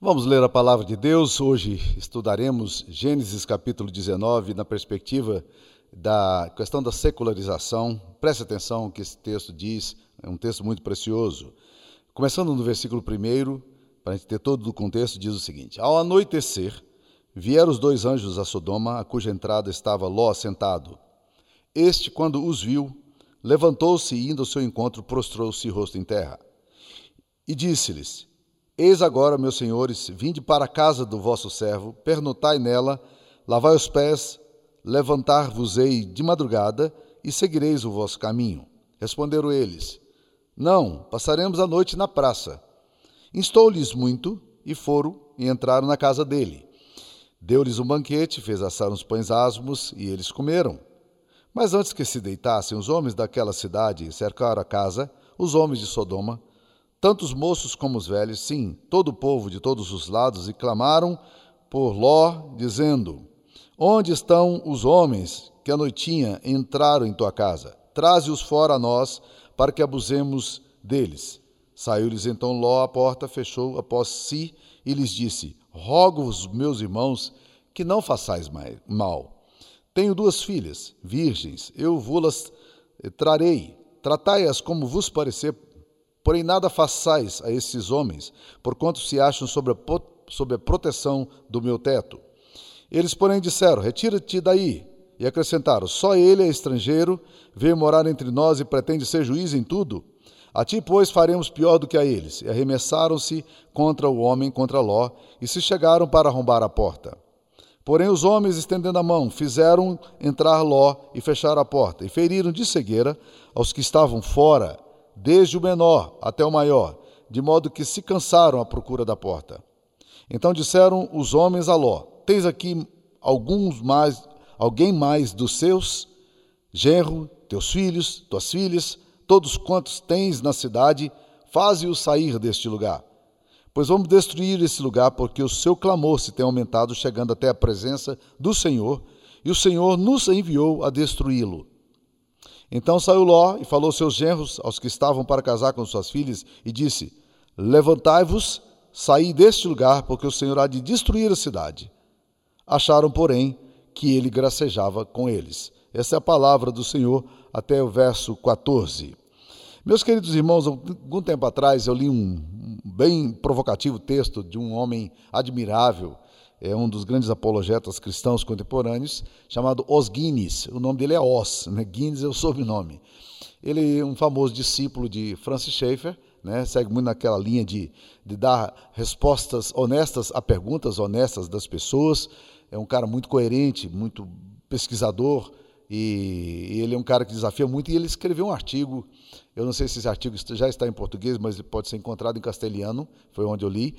Vamos ler a palavra de Deus. Hoje estudaremos Gênesis capítulo 19 na perspectiva da questão da secularização. Preste atenção no que esse texto diz, é um texto muito precioso. Começando no versículo 1, para a gente ter todo o contexto, diz o seguinte: Ao anoitecer, vieram os dois anjos a Sodoma, a cuja entrada estava Ló sentado. Este, quando os viu, levantou-se e, indo ao seu encontro, prostrou-se rosto em terra. E disse-lhes: Eis agora, meus senhores, vinde para a casa do vosso servo, pernotai nela, lavai os pés, levantar-vos-ei de madrugada e seguireis o vosso caminho. Responderam eles: Não, passaremos a noite na praça. Instou-lhes muito e foram e entraram na casa dele. Deu-lhes um banquete, fez assar uns pães asmos e eles comeram. Mas antes que se deitassem os homens daquela cidade cercaram a casa, os homens de Sodoma, tanto os moços como os velhos, sim, todo o povo de todos os lados, e clamaram por Ló, dizendo: Onde estão os homens que à noitinha entraram em tua casa? Traze-os fora a nós, para que abusemos deles. Saiu-lhes então Ló à porta, fechou após si e lhes disse: Rogo-vos, meus irmãos, que não façais mal. Tenho duas filhas, virgens, eu vou-las trarei. Tratai-as como vos parecer Porém, nada façais a esses homens, porquanto se acham sob a, a proteção do meu teto. Eles, porém, disseram: Retira-te daí. E acrescentaram: Só ele é estrangeiro, veio morar entre nós e pretende ser juiz em tudo. A ti, pois, faremos pior do que a eles. E arremessaram-se contra o homem, contra Ló, e se chegaram para arrombar a porta. Porém, os homens, estendendo a mão, fizeram entrar Ló e fechar a porta, e feriram de cegueira aos que estavam fora desde o menor até o maior, de modo que se cansaram à procura da porta. Então disseram os homens a Ló: Tens aqui alguns mais, alguém mais dos seus, genro, teus filhos, tuas filhas, todos quantos tens na cidade, faze-os sair deste lugar. Pois vamos destruir esse lugar, porque o seu clamor se tem aumentado, chegando até a presença do Senhor, e o Senhor nos enviou a destruí-lo. Então saiu Ló e falou seus genros, aos que estavam para casar com suas filhas, e disse: Levantai-vos, saí deste lugar, porque o Senhor há de destruir a cidade. Acharam, porém, que ele gracejava com eles. Essa é a palavra do Senhor até o verso 14. Meus queridos irmãos, algum tempo atrás eu li um bem provocativo texto de um homem admirável é um dos grandes apologetas cristãos contemporâneos, chamado Os Guinness. O nome dele é Os, né? Guinness é o sobrenome. Ele é um famoso discípulo de Francis Schaeffer, né? segue muito naquela linha de, de dar respostas honestas a perguntas honestas das pessoas. É um cara muito coerente, muito pesquisador, e ele é um cara que desafia muito. E ele escreveu um artigo eu não sei se esse artigo já está em português, mas ele pode ser encontrado em castelhano, foi onde eu li.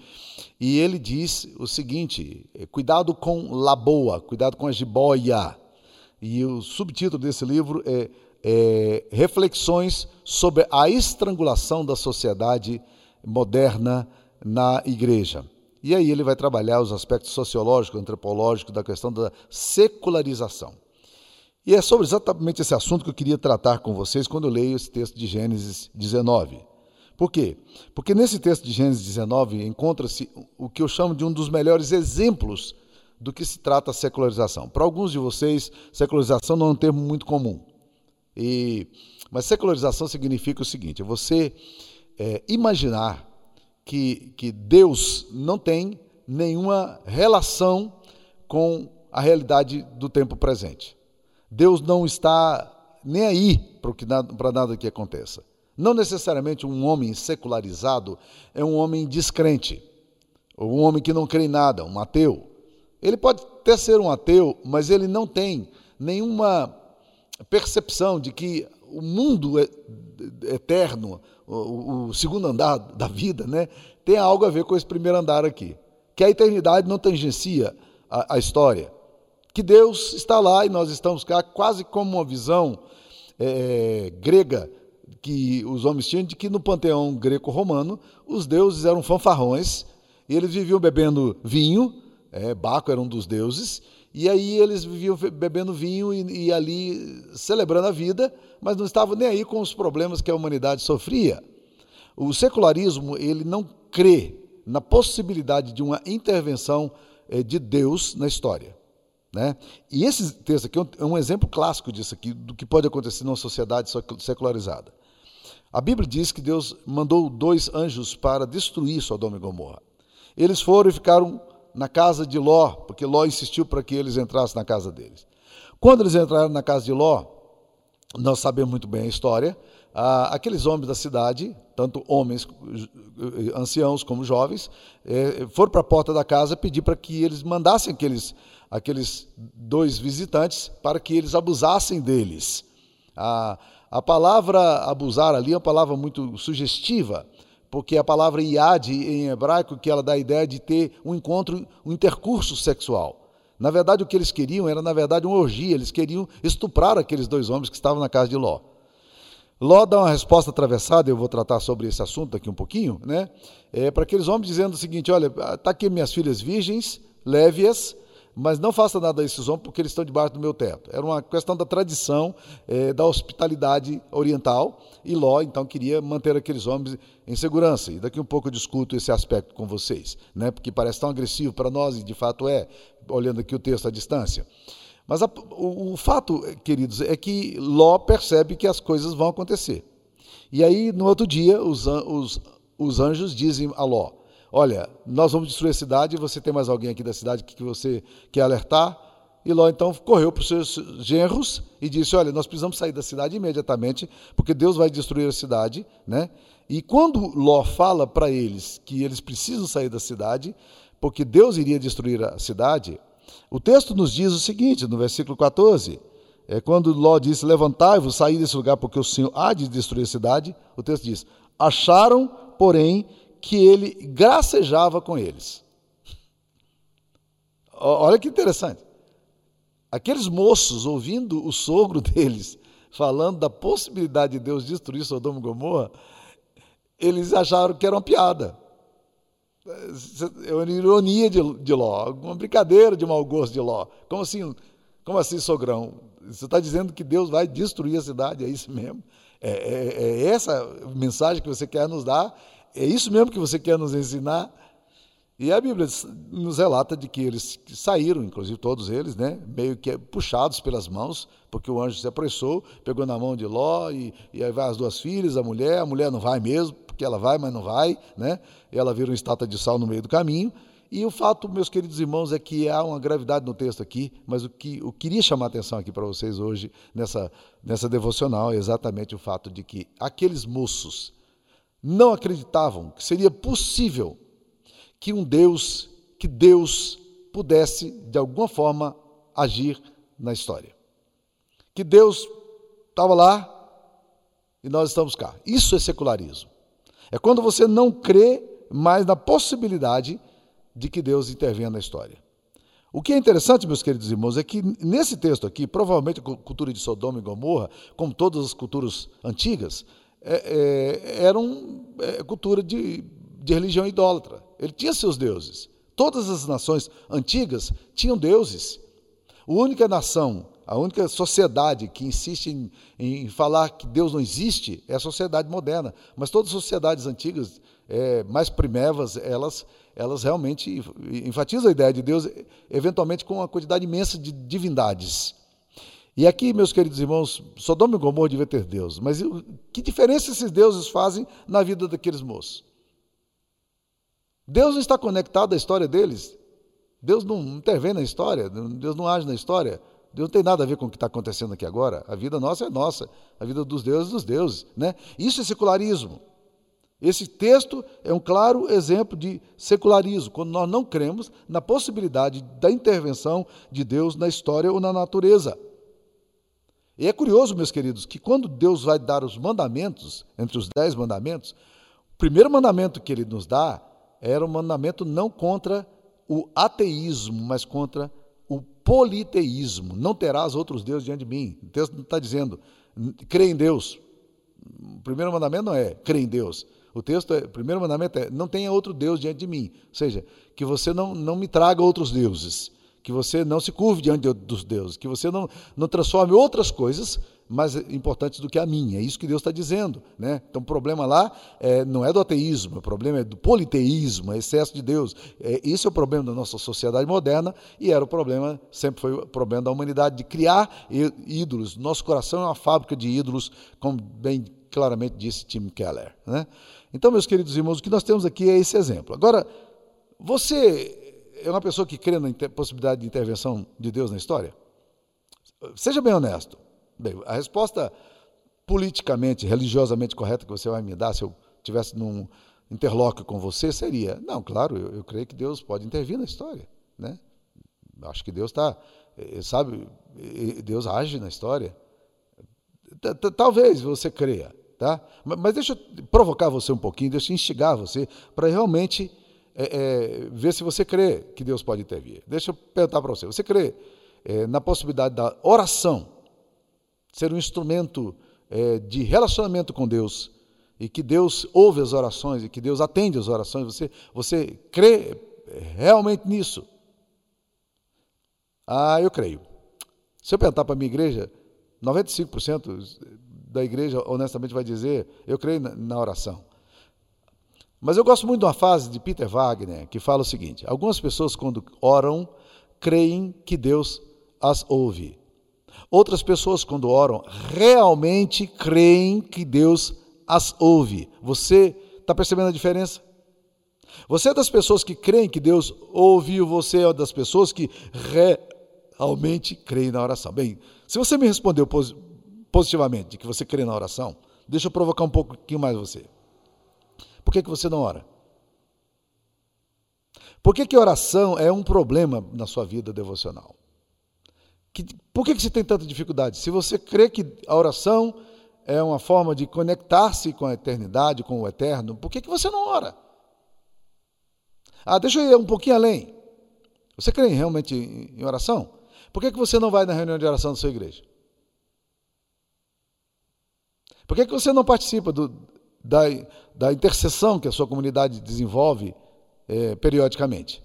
E ele diz o seguinte: é, cuidado com laboa, cuidado com a jiboia. E o subtítulo desse livro é, é Reflexões sobre a estrangulação da sociedade moderna na igreja. E aí ele vai trabalhar os aspectos sociológicos, antropológicos da questão da secularização. E é sobre exatamente esse assunto que eu queria tratar com vocês quando eu leio esse texto de Gênesis 19. Por quê? Porque nesse texto de Gênesis 19 encontra-se o que eu chamo de um dos melhores exemplos do que se trata a secularização. Para alguns de vocês, secularização não é um termo muito comum. E, mas secularização significa o seguinte: é você é, imaginar que, que Deus não tem nenhuma relação com a realidade do tempo presente. Deus não está nem aí para nada que aconteça. Não necessariamente um homem secularizado é um homem descrente, ou um homem que não crê em nada, um ateu. Ele pode até ser um ateu, mas ele não tem nenhuma percepção de que o mundo é, eterno, o, segundo andar da vida, né, tem algo a ver com esse primeiro andar aqui. Que a eternidade não tangencia a, a história que Deus está lá e nós estamos cá, quase como uma visão é, grega que os homens tinham de que no panteão greco-romano os deuses eram fanfarrões e eles viviam bebendo vinho, é, Baco era um dos deuses, e aí eles viviam bebendo vinho e, e ali celebrando a vida, mas não estavam nem aí com os problemas que a humanidade sofria. O secularismo ele não crê na possibilidade de uma intervenção eh, de Deus na história. Né? E esse texto aqui é um exemplo clássico disso aqui, do que pode acontecer numa sociedade secularizada. A Bíblia diz que Deus mandou dois anjos para destruir Sodoma e Gomorra. Eles foram e ficaram na casa de Ló, porque Ló insistiu para que eles entrassem na casa deles. Quando eles entraram na casa de Ló, nós sabemos muito bem a história, aqueles homens da cidade, tanto homens, anciãos como jovens, eh, foram para a porta da casa pedir para que eles mandassem aqueles, aqueles dois visitantes para que eles abusassem deles. A, a palavra abusar ali é uma palavra muito sugestiva, porque a palavra iad em hebraico, que ela dá a ideia de ter um encontro, um intercurso sexual. Na verdade, o que eles queriam era, na verdade, uma orgia, eles queriam estuprar aqueles dois homens que estavam na casa de Ló. Ló dá uma resposta atravessada, eu vou tratar sobre esse assunto daqui um pouquinho, né? É, para aqueles homens dizendo o seguinte: olha, está aqui minhas filhas virgens, leve-as, mas não faça nada a esses homens porque eles estão debaixo do meu teto. Era uma questão da tradição, é, da hospitalidade oriental, e Ló então queria manter aqueles homens em segurança. E daqui um pouco eu discuto esse aspecto com vocês, né? porque parece tão agressivo para nós, e de fato é, olhando aqui o texto à distância. Mas a, o, o, fato, queridos, é que Ló percebe que as coisas vão acontecer. E aí, no outro dia, os, os, os anjos dizem a Ló: Olha, nós vamos destruir a cidade, você tem mais alguém aqui da cidade que você quer alertar? E Ló então correu para os seus genros e disse: Olha, nós precisamos sair da cidade imediatamente, porque Deus vai destruir a cidade. Né? E quando Ló fala para eles que eles precisam sair da cidade, porque Deus iria destruir a cidade, o texto nos diz o seguinte, no versículo 14, é quando Ló disse: Levantai-vos, saí desse lugar, porque o Senhor há de destruir a cidade. O texto diz: Acharam, porém, que ele gracejava com eles. Olha que interessante. Aqueles moços, ouvindo o sogro deles falando da possibilidade de Deus destruir Sodoma e Gomorra, eles acharam que era uma piada é uma ironia de, de Ló, uma brincadeira de mau gosto de Ló. Como assim, como assim, sogrão? Você está dizendo que Deus vai destruir a cidade, é isso mesmo? É, é, é, essa mensagem que você quer nos dar? É isso mesmo que você quer nos ensinar? E a Bíblia nos relata de que eles saíram, inclusive todos eles, né, meio que puxados pelas mãos, porque o anjo se apressou, pegou na mão de Ló, e, e aí vai as duas filhas, a mulher, a mulher não vai mesmo, porque ela vai, mas não vai, né? E ela vira uma estátua de sal no meio do caminho. E o fato, meus queridos irmãos, é que há uma gravidade no texto aqui, mas o que eu queria chamar a atenção aqui para vocês hoje, nessa, nessa devocional, é exatamente o fato de que aqueles moços não acreditavam que seria possível que um Deus, que Deus pudesse, de alguma forma, agir na história. Que Deus estava lá e nós estamos cá. Isso é secularismo. É quando você não crê mais na possibilidade de que Deus intervenha na história. O que é interessante, meus queridos irmãos, é que nesse texto aqui, provavelmente a cultura de Sodoma e Gomorra, como todas as culturas antigas, é, é, era uma é, cultura de, de religião idólatra. Ele tinha seus deuses. Todas as nações antigas tinham deuses. A única nação a única sociedade que insiste em, em, falar que Deus não existe é a sociedade moderna. Mas todas as sociedades antigas, é, mais primevas, elas, elas realmente enfatizam a ideia de Deus, eventualmente com uma quantidade imensa de divindades. E aqui, meus queridos irmãos, Sodoma e Gomorra devia ter Deus, mas que diferença esses deuses fazem na vida daqueles moços? Deus não está conectado à história deles. Deus não intervém na história, Deus não age na história. Deus não tem nada a ver com o que está acontecendo aqui agora. A vida nossa é nossa, a vida dos deuses é dos deuses. Né? Isso é secularismo. Esse texto é um claro exemplo de secularismo, quando nós não cremos na possibilidade da intervenção de Deus na história ou na natureza. E é curioso, meus queridos, que quando Deus vai dar os mandamentos, entre os dez mandamentos, o primeiro mandamento que ele nos dá era um mandamento não contra o ateísmo, mas contra o politeísmo. Não terás outros deuses diante de mim. O texto não está dizendo, crê em Deus. O primeiro mandamento não é crê em Deus. O texto, é, o primeiro mandamento é não tenha outro Deus diante de mim. Ou seja, que você não, não me traga outros deuses. Que você não se curve diante dos deuses, que você não, não transforme outras coisas mais importantes do que a minha. É isso que Deus está dizendo. Né? Então, o problema lá é, não é do ateísmo, o problema é do politeísmo, é excesso de Deus. É, isso é o problema da nossa sociedade moderna e era o problema, sempre foi o problema da humanidade, de criar ídolos. Nosso coração é uma fábrica de ídolos, como bem claramente disse Tim Keller. Né? Então, meus queridos irmãos, o que nós temos aqui é esse exemplo. Agora, você é uma pessoa que crê na possibilidade de intervenção de Deus na história? Seja bem honesto. Bem, a resposta politicamente, religiosamente correta que você vai me dar se eu tivesse num interlóquio com você seria: não, claro, eu, eu creio que Deus pode intervir na história, né? Acho que Deus está, eh, sabe, Deus age na história. Talvez você creia, tá? Mas deixa eu provocar você um pouquinho, deixa eu instigar você para realmente é, é, ver se você crê que Deus pode intervir. Deixa eu perguntar para você: você crê é, na possibilidade da oração ser um instrumento é, de relacionamento com Deus e que Deus ouve as orações e que Deus atende as orações, você, você crê realmente nisso? Ah, eu creio. Se eu perguntar para a minha igreja, 95% da igreja honestamente vai dizer: eu creio na, na oração. Mas eu gosto muito de uma frase de Peter Wagner que fala o seguinte: algumas pessoas, quando oram, creem que Deus as ouve. Outras pessoas, quando oram, realmente creem que Deus as ouve. Você está percebendo a diferença? Você é das pessoas que creem que Deus ouviu, você é das pessoas que realmente creem na oração. Bem, se você me respondeu positivamente de que você crê na oração, deixa eu provocar um pouquinho mais você. Por que, que você não ora? Por que, que oração é um problema na sua vida devocional? Que, por que, que você tem tanta dificuldade? Se você crê que a oração é uma forma de conectar-se com a eternidade, com o eterno, por que, que você não ora? Ah, deixa eu ir um pouquinho além. Você crê realmente em oração? Por que, que você não vai na reunião de oração da sua igreja? Por que, que você não participa do, da, da intercessão que a sua comunidade desenvolve é, periodicamente?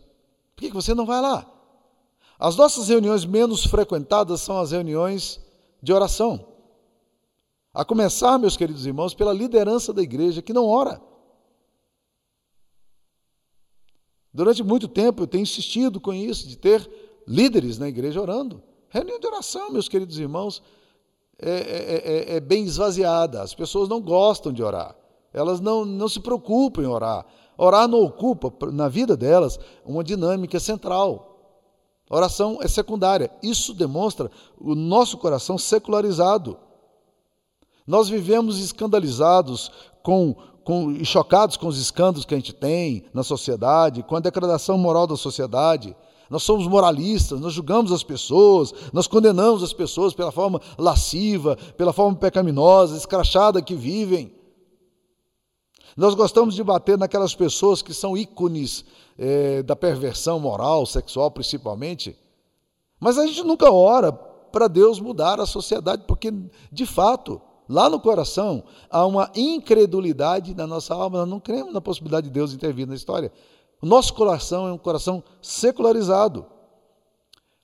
Por que, você não vai lá? As nossas reuniões menos frequentadas são as reuniões de oração. A começar, meus queridos irmãos, pela liderança da igreja que não ora. Durante muito tempo eu tenho insistido com isso, de ter líderes na igreja orando. Reunião de oração, meus queridos irmãos, é, é, é, é bem esvaziada. As pessoas não gostam de orar. Elas não, não se preocupam em orar. Orar não ocupa na vida delas uma dinâmica central. A oração é secundária. Isso demonstra o nosso coração secularizado. Nós vivemos escandalizados com, com, e chocados com os escândalos que a gente tem na sociedade, com a degradação moral da sociedade. Nós somos moralistas, nós julgamos as pessoas, nós condenamos as pessoas pela forma lasciva, pela forma pecaminosa, escrachada que vivem. Nós gostamos de bater naquelas pessoas que são ícones é, da perversão moral, sexual principalmente, mas a gente nunca ora para Deus mudar a sociedade, porque, de fato, lá no coração há uma incredulidade na nossa alma, nós não cremos na possibilidade de Deus intervir na história. O nosso coração é um coração secularizado.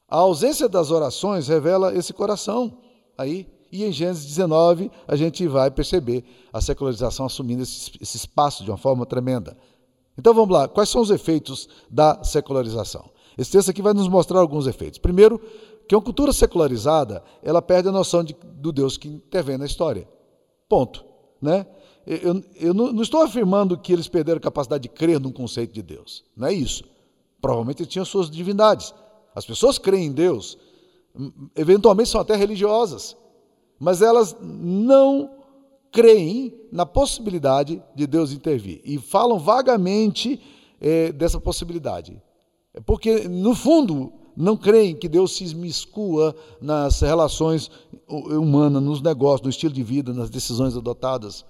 A ausência das orações revela esse coração aí. E em Gênesis 19 a gente vai perceber a secularização assumindo esse, esse espaço de uma forma tremenda. Então vamos lá, quais são os efeitos da secularização? Esse texto aqui vai nos mostrar alguns efeitos. Primeiro, que uma cultura secularizada, ela perde a noção de, do Deus que intervém na história. Ponto. Né? Eu, eu não, não, estou afirmando que eles perderam a capacidade de crer num conceito de Deus. Não é isso. Provavelmente eles tinham suas divindades. As pessoas creem em Deus, eventualmente são até religiosas mas elas não creem na possibilidade de Deus intervir e falam vagamente é, dessa possibilidade. É porque, no fundo, não creem que Deus se esmiscua nas relações humanas, nos negócios, no estilo de vida, nas decisões adotadas.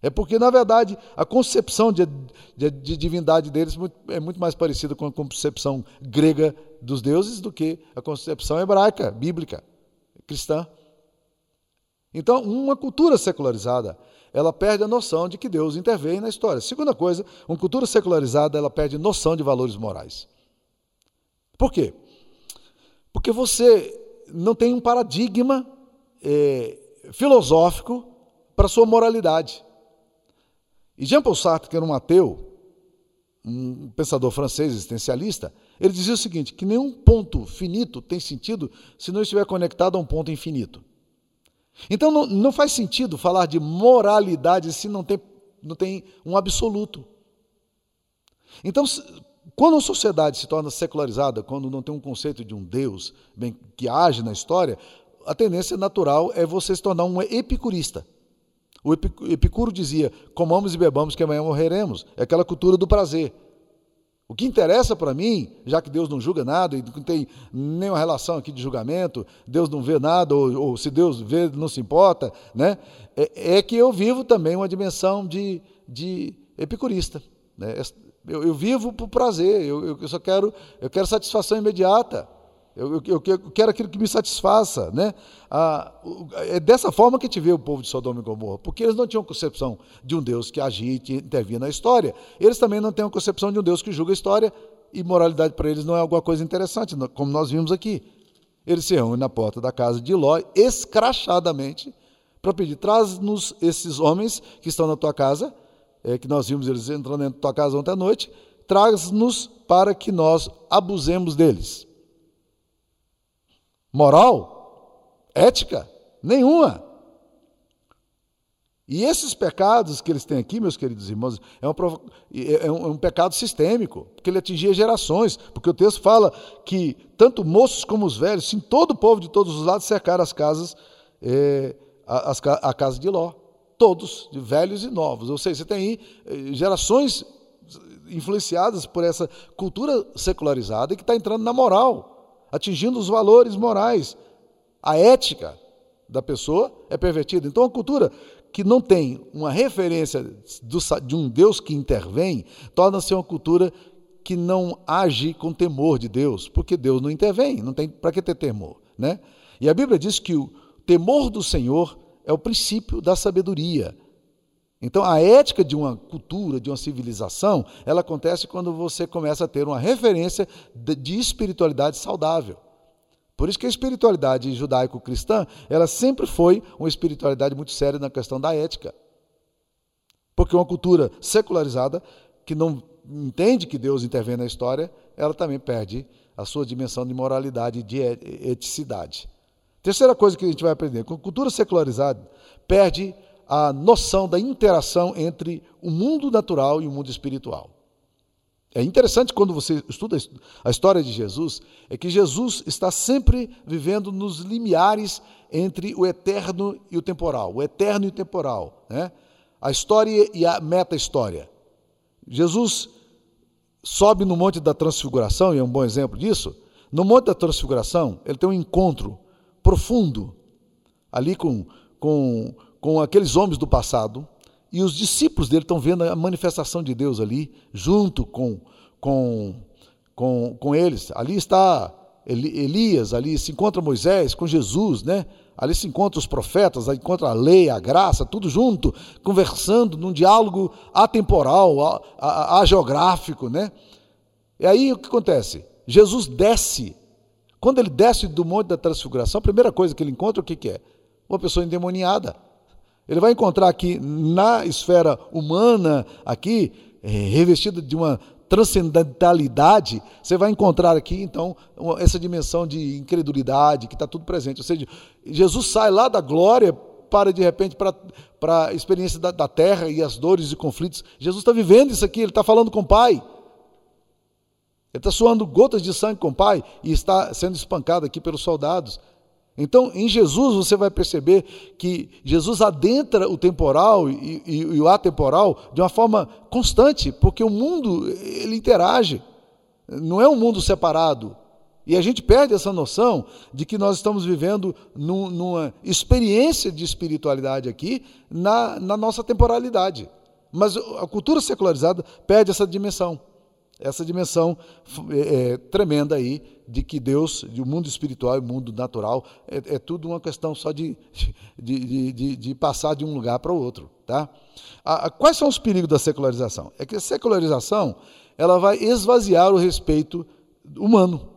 É porque, na verdade, a concepção de, de, de divindade deles é muito mais parecida com a concepção grega dos deuses do que a concepção hebraica, bíblica, cristã. Então, uma cultura secularizada, ela perde a noção de que Deus intervém na história. Segunda coisa, uma cultura secularizada, ela perde noção de valores morais. Por quê? Porque você não tem um paradigma é, filosófico para sua moralidade. E Jean-Paul Sartre, que era um ateu, um pensador francês existencialista, ele dizia o seguinte: que nenhum ponto finito tem sentido se não estiver conectado a um ponto infinito. Então não, não faz sentido falar de moralidade se não tem, não tem um absoluto. Então, quando uma sociedade se torna secularizada, quando não tem um conceito de um Deus bem, que age na história, a tendência natural é você se tornar um epicurista. O Epicuro dizia: comamos e bebamos que amanhã morreremos. É aquela cultura do prazer. O que interessa para mim, já que Deus não julga nada e não tem nenhuma relação aqui de julgamento, Deus não vê nada, ou, ou se Deus vê, não se importa, né? é, é que eu vivo também uma dimensão de, de epicurista. Né? Eu, eu vivo por prazer, eu, eu, só quero, eu quero satisfação imediata. Eu, eu, eu, quero aquilo que me satisfaça. Né? Ah, é dessa forma que gente vê o povo de Sodoma e Gomorra, porque eles não tinham concepção de um Deus que agia e na história. Eles também não têm a concepção de um Deus que julga a história, e moralidade para eles não é alguma coisa interessante, como nós vimos aqui. Eles se reúnem na porta da casa de Ló, escrachadamente, para pedir: traz-nos esses homens que estão na tua casa, é, que nós vimos eles entrando da tua casa ontem à noite, traz-nos para que nós abusemos deles. Moral? Ética? Nenhuma. E esses pecados que eles têm aqui, meus queridos irmãos, é um, é, é um, é um pecado sistêmico, porque ele atingia gerações, porque o texto fala que tanto moços como os velhos, sim, todo o povo de todos os lados cercaram as casas, é, a, a, casa de Ló. Todos, de velhos e novos. Ou seja, você tem aí é, gerações influenciadas por essa cultura secularizada que está entrando na moral atingindo os valores morais. A ética da pessoa é pervertida. Então, a cultura que não tem uma referência de um Deus que intervém, torna-se uma cultura que não age com temor de Deus, porque Deus não intervém, não tem para que ter temor, né? E a Bíblia diz que o temor do Senhor é o princípio da sabedoria. Então, a ética de uma cultura, de uma civilização, ela acontece quando você começa a ter uma referência de espiritualidade saudável. Por isso que a espiritualidade judaico-cristã, ela sempre foi uma espiritualidade muito séria na questão da ética. Porque uma cultura secularizada, que não entende que Deus intervém na história, ela também perde a sua dimensão de moralidade e de eticidade. Terceira coisa que a gente vai aprender, com cultura secularizada, perde a noção da interação entre o mundo natural e o mundo espiritual. É interessante quando você estuda a história de Jesus, é que Jesus está sempre vivendo nos limiares entre o eterno e o temporal, o eterno e o temporal, né? a história e a meta-história. Jesus sobe no Monte da Transfiguração, e é um bom exemplo disso. No Monte da Transfiguração, ele tem um encontro profundo ali com, com com aqueles homens do passado, e os discípulos dele estão vendo a manifestação de Deus ali, junto com, com, com, com eles. Ali está Elias, ali se encontra Moisés com Jesus, né? Ali se encontra os profetas, ali encontra a lei, a graça, tudo junto, conversando num diálogo atemporal, geográfico, né? E aí o que acontece? Jesus desce. Quando ele desce do Monte da Transfiguração, a primeira coisa que ele encontra, o que, que é? Uma pessoa endemoniada. Ele vai encontrar aqui na esfera humana, aqui, é, revestida de uma transcendentalidade, você vai encontrar aqui, então, essa dimensão de incredulidade, que está tudo presente. Ou seja, Jesus sai lá da glória para, de repente, para, para a experiência da, da terra e as dores e conflitos. Jesus está vivendo isso aqui, ele está falando com o Pai. Ele está suando gotas de sangue com o Pai e está sendo espancado aqui pelos soldados. Então, em Jesus, você vai perceber que Jesus adentra o temporal e, e, e, o atemporal de uma forma constante, porque o mundo ele interage, não é um mundo separado. E a gente perde essa noção de que nós estamos vivendo num, numa experiência de espiritualidade aqui na, na nossa temporalidade. Mas a cultura secularizada perde essa dimensão essa dimensão é, é, tremenda aí de que Deus, o mundo espiritual e o mundo natural, é, é tudo uma questão só de, de, de, de, passar de um lugar para o outro. Tá? A, a, quais são os perigos da secularização? É que a secularização ela vai esvaziar o respeito humano.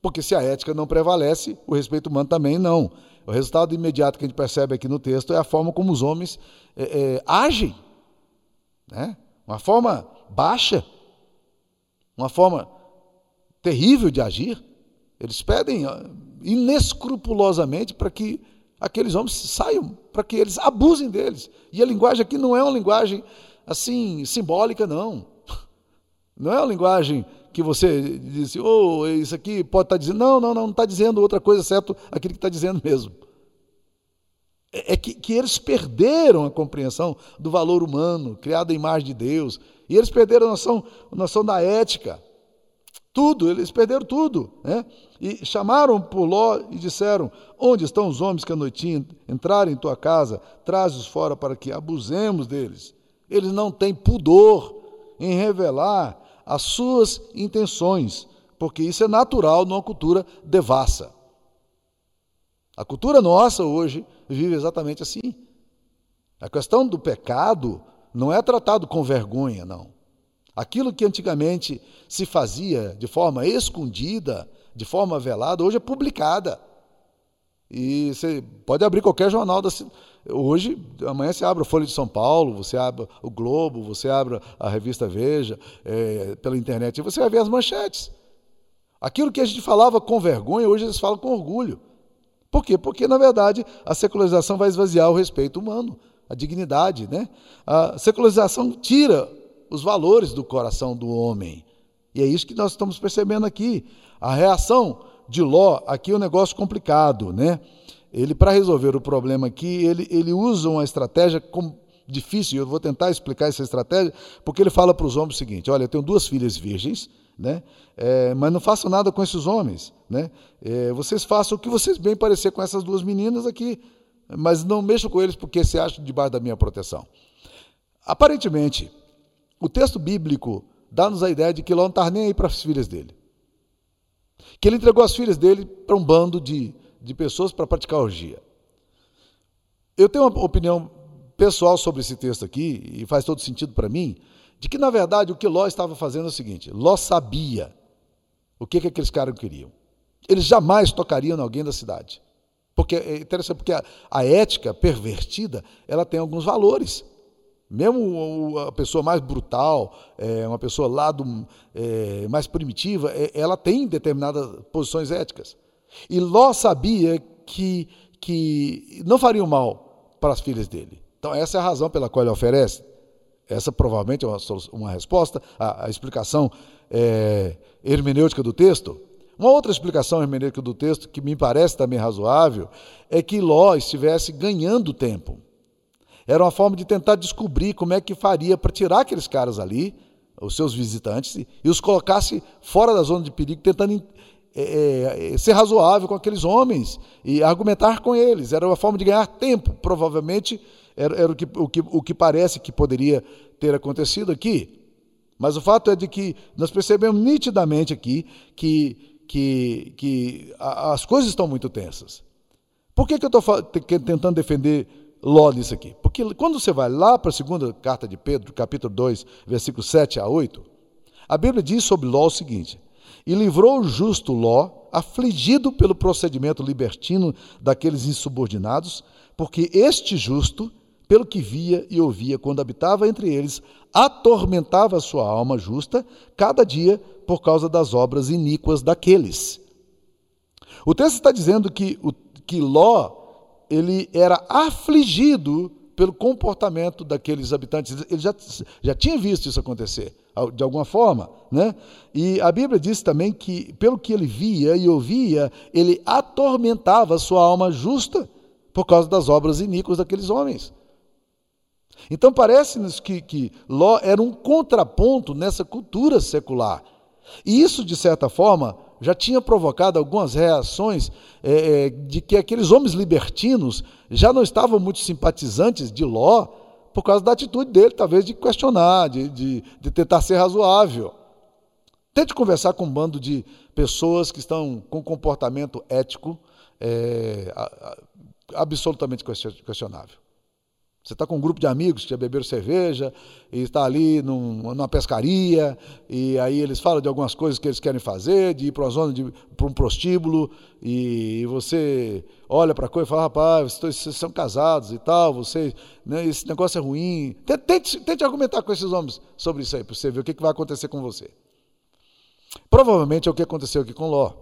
Porque se a ética não prevalece, o respeito humano também não. O resultado imediato que a gente percebe aqui no texto é a forma como os homens é, é, agem. Né? Uma forma baixa, uma forma terrível de agir. Eles pedem inescrupulosamente para que aqueles homens saiam, para que eles abusem deles. E a linguagem aqui não é uma linguagem assim simbólica, não. Não é uma linguagem que você disse, oh, isso aqui pode estar tá dizendo. Não, não, não, não está dizendo outra coisa, exceto aquilo que está dizendo mesmo. É, é que, que eles perderam a compreensão do valor humano, criado à imagem de Deus. E eles perderam a noção, a noção da ética. Tudo, eles perderam tudo. Né? E chamaram por Ló e disseram: Onde estão os homens que à noitinha entraram em tua casa? Traze-os fora para que abusemos deles. Eles não têm pudor em revelar as suas intenções, porque isso é natural numa cultura devassa. A cultura nossa hoje vive exatamente assim. A questão do pecado não é tratado com vergonha, não. Aquilo que antigamente se fazia de forma escondida, de forma velada, hoje é publicada. E você pode abrir qualquer jornal da Hoje, amanhã você abre a Folha de São Paulo, você abre o Globo, você abre a revista Veja, é, pela internet, e você vai ver as manchetes. Aquilo que a gente falava com vergonha, hoje eles falam com orgulho. Por quê? Porque, na verdade, a secularização vai esvaziar o respeito humano, a dignidade. Né? A secularização tira os valores do coração do homem. E é isso que nós estamos percebendo aqui. A reação de Ló, aqui é um negócio complicado, né? Ele, para resolver o problema aqui, ele, ele usa uma estratégia com, difícil, eu vou tentar explicar essa estratégia, porque ele fala para os homens o seguinte: olha, eu tenho duas filhas virgens, né? É, mas não façam nada com esses homens, né? É, vocês façam o que vocês bem parecer com essas duas meninas aqui, mas não mexam com eles porque se acham debaixo da minha proteção. Aparentemente, o texto bíblico dá-nos a ideia de que Ló não estava nem aí para as filhas dele. Que ele entregou as filhas dele para um bando de, de pessoas para praticar orgia. Eu tenho uma opinião pessoal sobre esse texto aqui, e faz todo sentido para mim, de que, na verdade, o que Ló estava fazendo é o seguinte: Ló sabia o que, que aqueles caras queriam. Eles jamais tocariam em alguém da cidade. Porque é interessante, porque a, a ética pervertida ela tem alguns valores. Mesmo a pessoa mais brutal, é, uma pessoa lá do, é, mais primitiva, é, ela tem determinadas posições éticas. E Ló sabia que, que não faria mal para as filhas dele. Então, essa é a razão pela qual ele oferece. Essa provavelmente é uma, uma resposta, a, a explicação é, hermenêutica do texto. Uma outra explicação hermenêutica do texto, que me parece também razoável, é que Ló estivesse ganhando tempo. Era uma forma de tentar descobrir como é que faria para tirar aqueles caras ali, os seus visitantes, e os colocasse fora da zona de perigo, tentando é, é, ser razoável com aqueles homens e argumentar com eles. Era uma forma de ganhar tempo, provavelmente era, era o, que, o, que, o que parece que poderia ter acontecido aqui. Mas o fato é de que nós percebemos nitidamente aqui que, que, que as coisas estão muito tensas. Por que, que eu estou tentando defender Ló nisso aqui. Porque quando você vai lá para a segunda carta de Pedro, capítulo 2, versículos 7 a 8, a Bíblia diz sobre Ló o seguinte: E livrou o justo Ló, afligido pelo procedimento libertino daqueles insubordinados, porque este justo, pelo que via e ouvia quando habitava entre eles, atormentava a sua alma justa cada dia por causa das obras iníquas daqueles. O texto está dizendo que, que Ló ele era afligido pelo comportamento daqueles habitantes. Ele já, já tinha visto isso acontecer, de alguma forma. Né? E a Bíblia diz também que, pelo que ele via e ouvia, ele atormentava sua alma justa por causa das obras iníquas daqueles homens. Então parece-nos que, que Ló era um contraponto nessa cultura secular. E isso, de certa forma, já tinha provocado algumas reações é, é, de que aqueles homens libertinos já não estavam muito simpatizantes de Ló por causa da atitude dele, talvez de questionar, de, de, de tentar ser razoável. Tente conversar com um bando de pessoas que estão com comportamento ético é, absolutamente questionável. Você está com um grupo de amigos que já beberam cerveja e está ali num, numa pescaria e aí eles falam de algumas coisas que eles querem fazer, de ir para uma zona, para um prostíbulo e você olha para a coisa e fala, rapaz, vocês, vocês são casados e tal, vocês, né, esse negócio é ruim. Tente, tente argumentar com esses homens sobre isso aí, para você ver o que, que vai acontecer com você. Provavelmente é o que aconteceu aqui com Ló.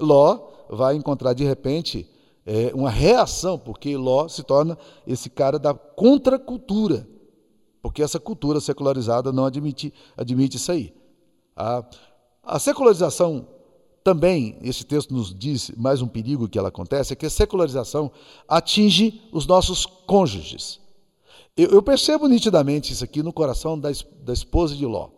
Ló vai encontrar de repente é, uma reação, porque Ló se torna esse cara da contracultura, porque essa cultura secularizada não admite, admite isso aí. A, a secularização também, esse texto nos diz mais um perigo que ela acontece, é que a secularização atinge os nossos cônjuges. Eu, eu percebo nitidamente isso aqui no coração da, da esposa de Ló.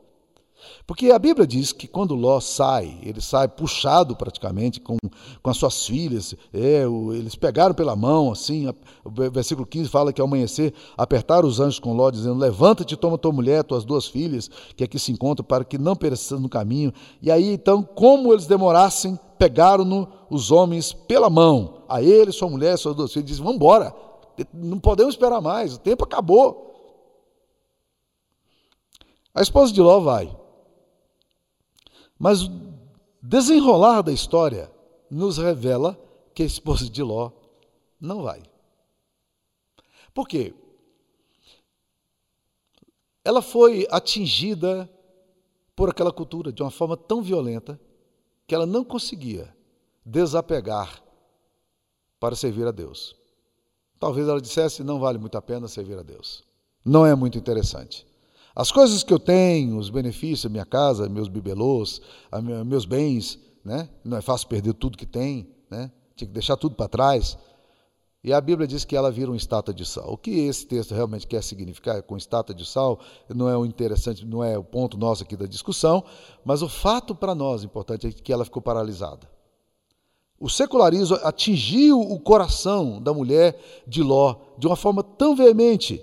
Porque a Bíblia diz que quando Ló sai, ele sai puxado praticamente com, com as suas filhas, é, o, eles pegaram pela mão, assim, a, o versículo 15 fala que ao amanhecer apertaram os anjos com Ló, dizendo: Levanta-te, toma tua mulher, tuas duas filhas, que aqui se encontram, para que não pereçam no caminho. E aí, então, como eles demorassem, pegaram-no os homens pela mão, a ele, sua mulher, suas duas filhas, dizem: Vamos embora, não podemos esperar mais, o tempo acabou. A esposa de Ló vai. Mas o desenrolar da história nos revela que a esposa de Ló não vai. Por quê? Ela foi atingida por aquela cultura de uma forma tão violenta que ela não conseguia desapegar para servir a Deus. Talvez ela dissesse: não vale muito a pena servir a Deus. Não é muito interessante. As coisas que eu tenho, os benefícios, minha casa, meus bibelôs, meus bens, né? não é fácil perder tudo que tem, né? tinha que deixar tudo para trás. E a Bíblia diz que ela vira uma estátua de sal. O que esse texto realmente quer significar com estátua de sal não é o interessante, não é o ponto nosso aqui da discussão, mas o fato para nós importante é que ela ficou paralisada. O secularismo atingiu o coração da mulher de Ló de uma forma tão veemente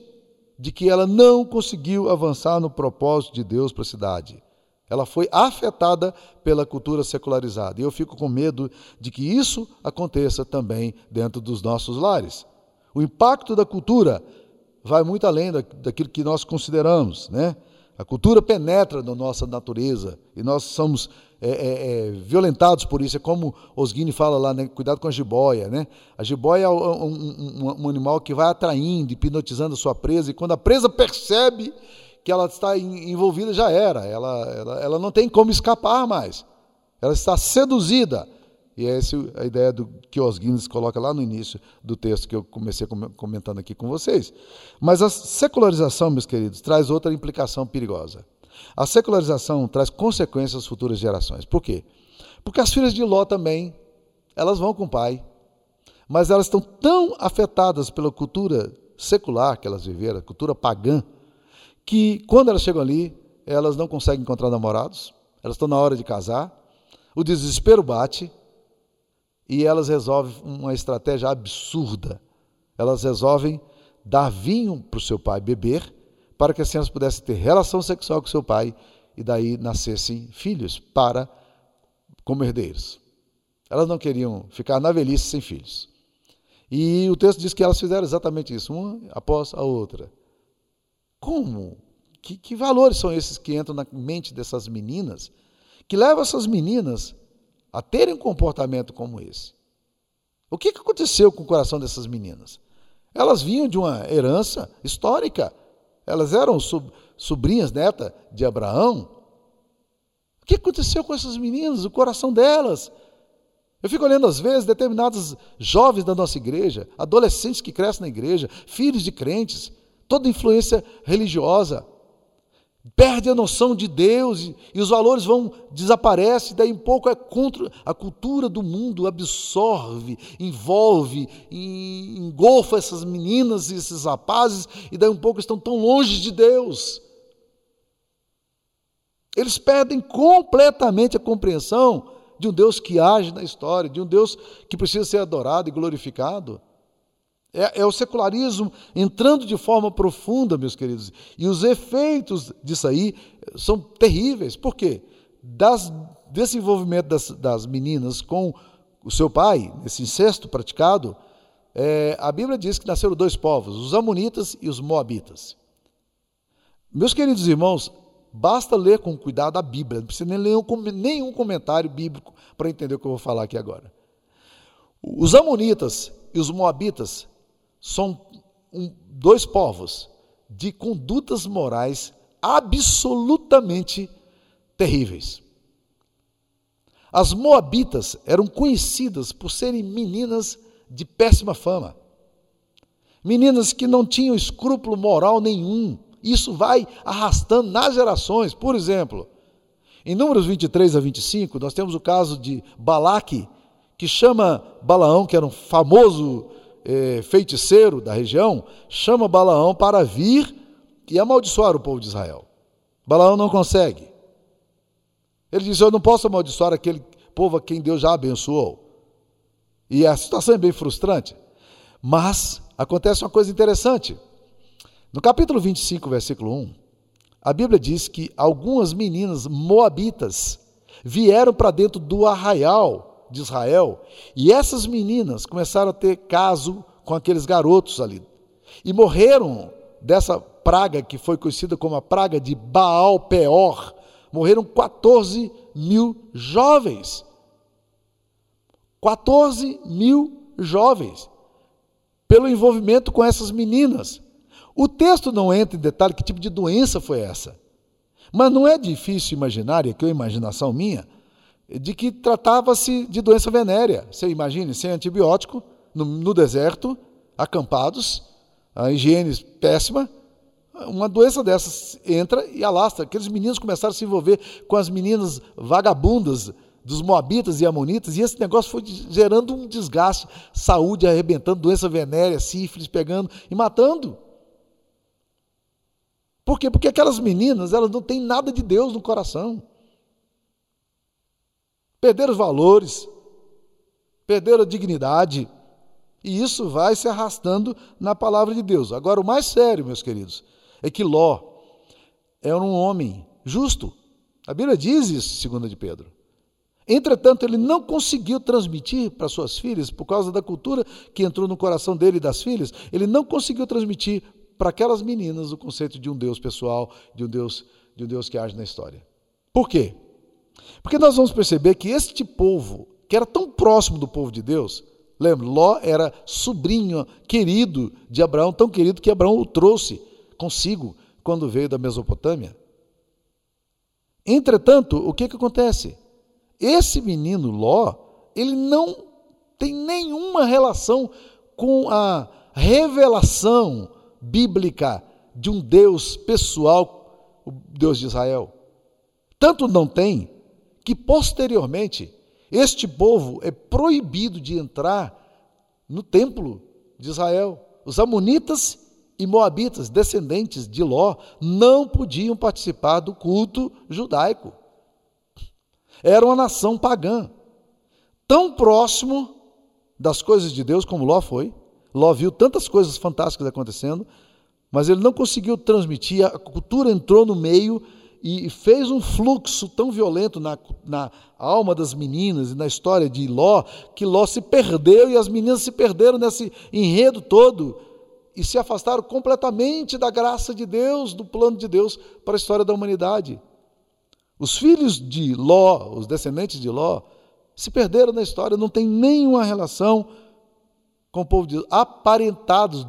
de que ela não conseguiu avançar no propósito de Deus para a cidade. Ela foi afetada pela cultura secularizada. E eu fico com medo de que isso aconteça também dentro dos nossos lares. O impacto da cultura vai muito além daquilo que nós consideramos, né? A cultura penetra na nossa natureza e nós somos é, é, é, violentados por isso. É como Osguini fala lá, né? cuidado com a jiboia. Né? A jiboia é um, um, um, animal que vai atraindo, hipnotizando a sua presa, e quando a presa percebe que ela está envolvida, já era. Ela, ela, ela não tem como escapar mais. Ela está seduzida. E é essa a ideia do, que Osguines coloca lá no início do texto que eu comecei comentando aqui com vocês. Mas a secularização, meus queridos, traz outra implicação perigosa. A secularização traz consequências às futuras gerações. Por quê? Porque as filhas de Ló também, elas vão com o pai, mas elas estão tão afetadas pela cultura secular que elas viveram, a cultura pagã, que quando elas chegam ali, elas não conseguem encontrar namorados, elas estão na hora de casar, o desespero bate e elas resolvem uma estratégia absurda. Elas resolvem dar vinho para o seu pai beber para que assim elas pudessem ter relação sexual com seu pai e daí nascessem filhos para como herdeiros. Elas não queriam ficar na velhice sem filhos. E o texto diz que elas fizeram exatamente isso, uma após a outra. Como? Que, que valores são esses que entram na mente dessas meninas que levam essas meninas a terem um comportamento como esse? O que aconteceu com o coração dessas meninas? Elas vinham de uma herança histórica elas eram sobrinhas, neta de Abraão. O que aconteceu com essas meninas, o coração delas? Eu fico olhando às vezes determinados jovens da nossa igreja, adolescentes que crescem na igreja, filhos de crentes, toda influência religiosa perde a noção de Deus e, e os valores vão desaparecem, daí um pouco é contra a cultura do mundo absorve, envolve, engolfa essas meninas e esses rapazes e daí um pouco estão tão longe de Deus. Eles perdem completamente a compreensão de um Deus que age na história, de um Deus que precisa ser adorado e glorificado. É, é, o secularismo entrando de forma profunda, meus queridos. E os efeitos disso aí são terríveis. Por quê? Das, desse envolvimento das, das meninas com o seu pai, esse incesto praticado, é, a Bíblia diz que nasceram dois povos, os Amonitas e os Moabitas. Meus queridos irmãos, basta ler com cuidado a Bíblia, não precisa nem ler nenhum comentário bíblico para entender o que eu vou falar aqui agora. Os Amonitas e os Moabitas são um, dois povos de condutas morais absolutamente terríveis. As Moabitas eram conhecidas por serem meninas de péssima fama. Meninas que não tinham escrúpulo moral nenhum. Isso vai arrastando nas gerações. Por exemplo, em Números 23 a 25, nós temos o caso de Balaque, que chama Balaão, que era um famoso eh, feiticeiro da região, chama Balaão para vir e amaldiçoar o povo de Israel. Balaão não consegue. Ele diz: Eu não posso amaldiçoar aquele povo a quem Deus já abençoou. E a situação é bem frustrante. Mas acontece uma coisa interessante. No capítulo 25, versículo 1, a Bíblia diz que algumas meninas moabitas vieram para dentro do arraial de Israel e essas meninas começaram a ter caso com aqueles garotos ali e morreram dessa praga que foi conhecida como a praga de Baal Peor. Morreram 14 mil jovens. 14 mil jovens, pelo envolvimento com essas meninas. O texto não entra em detalhe que tipo de doença foi essa. Mas não é difícil imaginar, e aqui é uma imaginação minha, de que tratava-se de doença venérea. Você imagine, sem antibiótico, no, no deserto, acampados, a higiene péssima, uma doença dessas entra e alastra. Aqueles meninos começaram a se envolver com as meninas vagabundas, dos Moabitas e Amonitas, e esse negócio foi gerando um desgaste, saúde arrebentando, doença venérea, sífilis pegando e matando. Por quê? Porque aquelas meninas, elas não têm nada de Deus no coração. Perderam os valores, perderam a dignidade, e isso vai se arrastando na palavra de Deus. Agora, o mais sério, meus queridos, é que Ló era um homem justo. A Bíblia diz isso, segunda de Pedro. Entretanto, ele não conseguiu transmitir para suas filhas, por causa da cultura que entrou no coração dele e das filhas, ele não conseguiu transmitir para aquelas meninas o conceito de um Deus pessoal, de um Deus, de um Deus que age na história. Por quê? Porque nós vamos perceber que este povo, que era tão próximo do povo de Deus, lembra, Ló era sobrinho querido de Abraão, tão querido que Abraão o trouxe consigo quando veio da Mesopotâmia. Entretanto, o que, que acontece? Esse menino Ló, ele não tem nenhuma relação com a revelação bíblica de um Deus pessoal, o Deus de Israel. Tanto não tem que posteriormente este povo é proibido de entrar no templo de Israel. Os amonitas e moabitas, descendentes de Ló, não podiam participar do culto judaico. Era uma nação pagã, tão próximo das coisas de Deus como Ló foi. Ló viu tantas coisas fantásticas acontecendo, mas ele não conseguiu transmitir, a cultura entrou no meio e fez um fluxo tão violento na, na alma das meninas e na história de Ló, que Ló se perdeu e as meninas se perderam nesse enredo todo e se afastaram completamente da graça de Deus, do plano de Deus para a história da humanidade. Os filhos de Ló, os descendentes de Ló, se perderam na história, não tem nenhuma relação com o povo de Deus, aparentados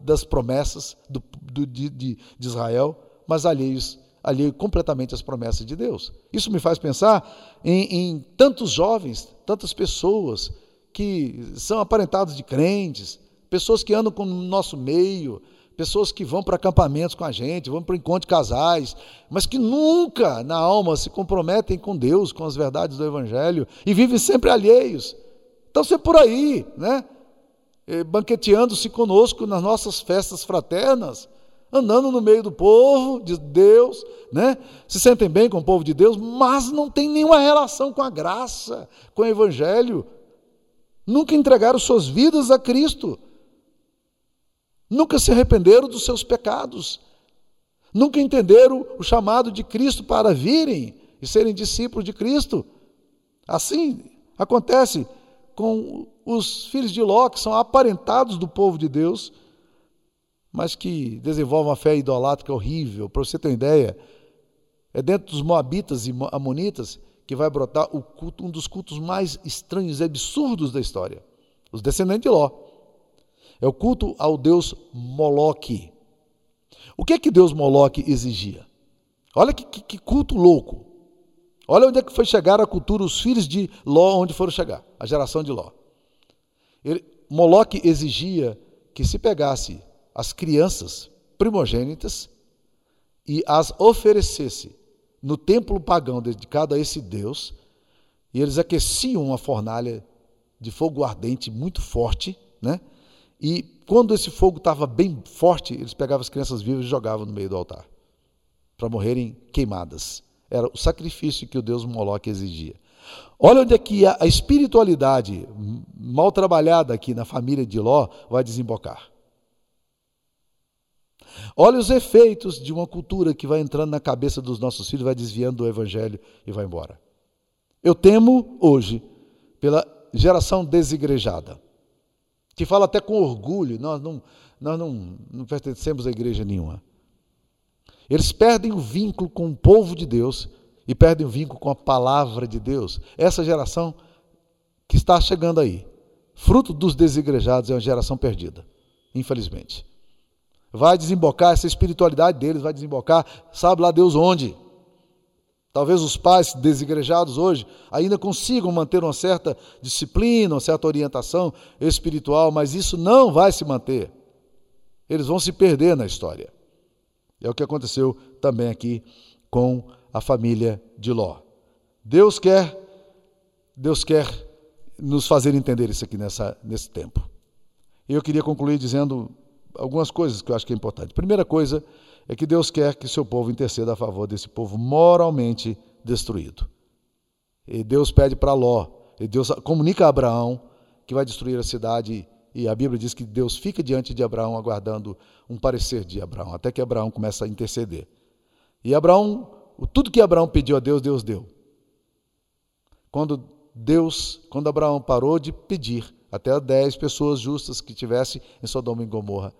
das promessas do, do, de, de, Israel, mas alheios, alheios completamente às promessas de Deus. Isso me faz pensar em, em tantos jovens, tantas pessoas que são aparentados de crentes, pessoas que andam com o nosso meio, pessoas que vão para acampamentos com a gente, vão para encontro de casais, mas que nunca na alma se comprometem com Deus, com as verdades do Evangelho e vivem sempre alheios. Então, você por aí, né? Banqueteando-se conosco nas nossas festas fraternas, andando no meio do povo de Deus, né? Se sentem bem com o povo de Deus, mas não tem nenhuma relação com a graça, com o Evangelho. Nunca entregaram suas vidas a Cristo. Nunca se arrependeram dos seus pecados. Nunca entenderam o chamado de Cristo para virem e serem discípulos de Cristo. Assim acontece com os filhos de Ló, que são aparentados do povo de Deus, mas que desenvolvem uma fé idolátrica horrível. Para você ter uma ideia, é dentro dos Moabitas e Amonitas que vai brotar culto, um dos cultos mais estranhos e absurdos da história. Os descendentes de Ló. É o culto ao deus Moloque. O que é que Deus Moloque exigia? Olha que, que, que culto louco. Olha onde é que foi chegar a cultura, os filhos de Ló, onde foram chegar, a geração de Ló. Ele, Moloque exigia que se pegasse as crianças primogênitas e as oferecesse no templo pagão dedicado a esse Deus, e eles aqueciam uma fornalha de fogo ardente muito forte, né? E quando esse fogo estava bem forte, eles pegavam as crianças vivas e jogavam no meio do altar para morrerem queimadas. Era o sacrifício que o Deus Moloque exigia. Olha onde é que a espiritualidade mal trabalhada aqui na família de Ló vai desembocar. Olha os efeitos de uma cultura que vai entrando na cabeça dos nossos filhos, vai desviando do evangelho e vai embora. Eu temo hoje pela geração desigrejada, que fala até com orgulho, nós não, nós não, não pertencemos a igreja nenhuma. Eles perdem o vínculo com o povo de Deus e perdem o vínculo com a palavra de Deus. Essa geração que está chegando aí, fruto dos desigrejados, é uma geração perdida, infelizmente. Vai desembocar essa espiritualidade deles, vai desembocar, sabe lá Deus onde? Talvez os pais desigrejados hoje ainda consigam manter uma certa disciplina, uma certa orientação espiritual, mas isso não vai se manter. Eles vão se perder na história. É o que aconteceu também aqui com a família de Ló. Deus quer, Deus quer nos fazer entender isso aqui nessa, nesse tempo. E eu queria concluir dizendo algumas coisas que eu acho que é importante. Primeira coisa é que Deus quer que seu povo interceda a favor desse povo moralmente destruído. E Deus pede para Ló, e Deus comunica a Abraão que vai destruir a cidade e a Bíblia diz que Deus fica diante de Abraão aguardando um parecer de Abraão, até que Abraão começa a interceder. E Abraão, tudo que Abraão pediu a Deus, Deus deu. Quando Deus, quando Abraão parou de pedir até dez pessoas justas que tivesse em Sodoma e Gomorra,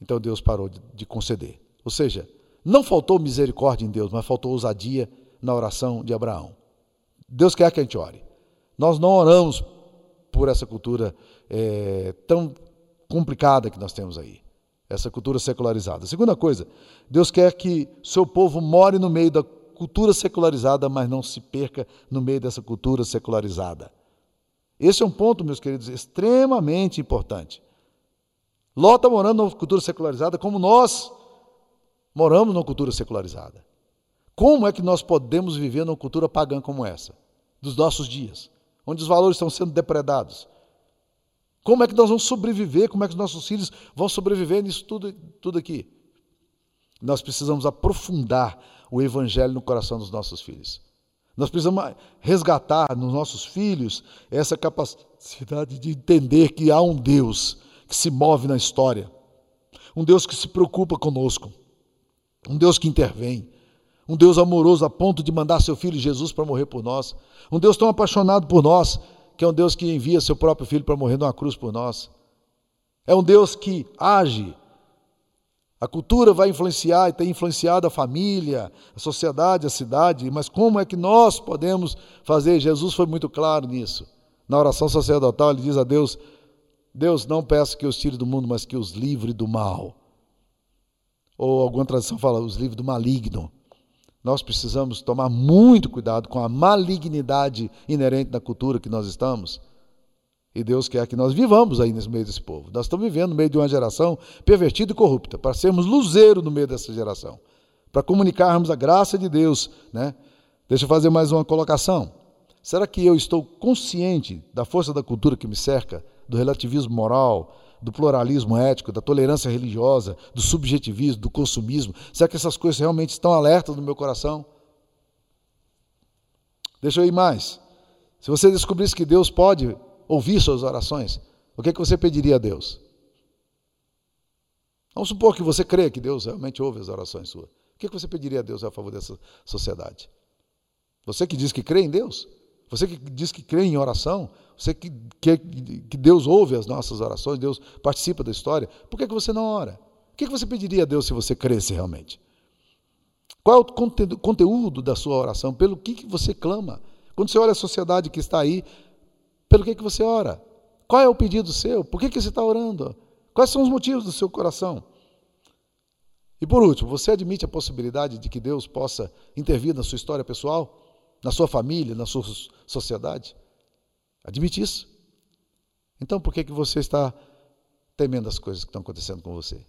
então Deus parou de, de conceder. Ou seja, não faltou misericórdia em Deus, mas faltou ousadia na oração de Abraão. Deus quer que a gente ore. Nós não oramos por essa cultura é, tão complicada que nós temos aí, essa cultura secularizada. Segunda coisa, Deus quer que seu povo more no meio da cultura secularizada, mas não se perca no meio dessa cultura secularizada. Esse é um ponto, meus queridos, extremamente importante. Ló está morando numa cultura secularizada como nós moramos numa cultura secularizada. Como é que nós podemos viver numa cultura pagã como essa, dos nossos dias? onde os valores estão sendo depredados. Como é que nós vamos sobreviver? Como é que os nossos filhos vão sobreviver nisso tudo, tudo aqui? Nós precisamos aprofundar o evangelho no coração dos nossos filhos. Nós precisamos resgatar nos nossos filhos essa capacidade de entender que há um Deus que se move na história, um Deus que se preocupa conosco, um Deus que intervém, um Deus amoroso a ponto de mandar seu filho Jesus para morrer por nós. Um Deus tão apaixonado por nós, que é um Deus que envia seu próprio filho para morrer numa cruz por nós. É um Deus que age. A cultura vai influenciar e tem influenciado a família, a sociedade, a cidade, mas como é que nós podemos fazer? Jesus foi muito claro nisso. Na oração sacerdotal, ele diz a Deus: Deus, não peço que os tire do mundo, mas que os livre do mal. Ou alguma tradição fala, os livre do maligno nós precisamos tomar muito cuidado com a malignidade inerente da cultura que nós estamos. E Deus quer que nós vivamos aí nesse meio desse povo. Nós estamos vivendo no meio de uma geração pervertida e corrupta, para sermos luzeiro no meio dessa geração, para comunicarmos a graça de Deus. Né? Deixa eu fazer mais uma colocação. Será que eu estou consciente da força da cultura que me cerca, do relativismo moral, do pluralismo ético, da tolerância religiosa, do subjetivismo, do consumismo? Será que essas coisas realmente estão alertas no meu coração? Deixa eu ir mais. Se você descobrisse que Deus pode ouvir suas orações, o que, é que você pediria a Deus? Vamos supor que você crê que Deus realmente ouve as orações suas. O que, é que você pediria a Deus a favor dessa sociedade? Você que diz que crê em Deus? Você que diz que crê em oração? você que, que, que Deus ouve as nossas orações, Deus participa da história, por que, que você não ora? O que, que você pediria a Deus se você cresce realmente? Qual é o conteúdo da sua oração? Pelo que, que você clama? Quando você olha a sociedade que está aí, pelo que, que você ora? Qual é o pedido seu? Por que, que você está orando? Quais são os motivos do seu coração? E por último, você admite a possibilidade de que Deus possa intervir na sua história pessoal, na sua família, na sua sociedade? Admite isso? Então por que, que você está temendo as coisas que estão acontecendo com você?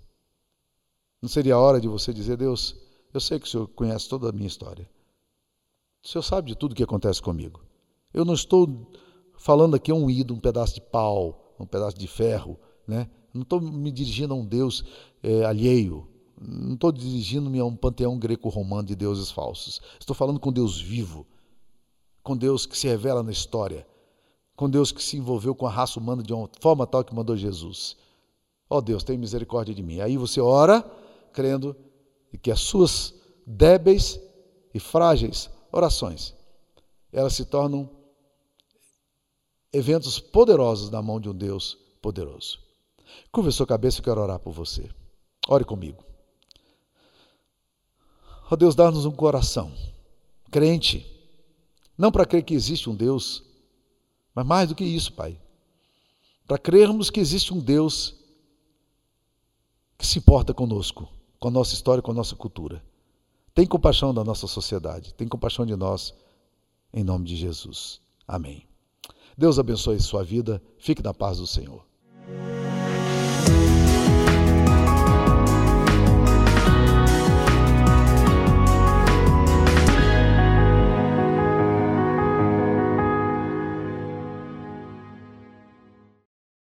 Não seria a hora de você dizer, Deus, eu sei que o Senhor conhece toda a minha história. O Senhor sabe de tudo que acontece comigo. Eu não estou falando aqui a um ídolo, um pedaço de pau, um pedaço de ferro, né? Não estou me dirigindo a um Deus é, alheio. Não estou dirigindo-me a um panteão greco-romano de deuses falsos. Estou falando com Deus vivo, com Deus que se revela na história, com Deus que se envolveu com a raça humana de uma forma tal que mandou Jesus. Ó oh Deus, tem misericórdia de mim. Aí você ora, crendo que as suas débeis e frágeis orações, elas se tornam eventos poderosos na mão de um Deus poderoso. Curva sua cabeça, eu quero orar por você. Ore comigo. Ó oh Deus, dá-nos um coração crente, não para crer que existe um Deus, mas mais do que isso, Pai, para crermos que existe um Deus que se importa conosco, com a nossa história, com a nossa cultura. Tem compaixão da nossa sociedade, tem compaixão de nós, em nome de Jesus. Amém. Deus abençoe sua vida. Fique na paz do Senhor.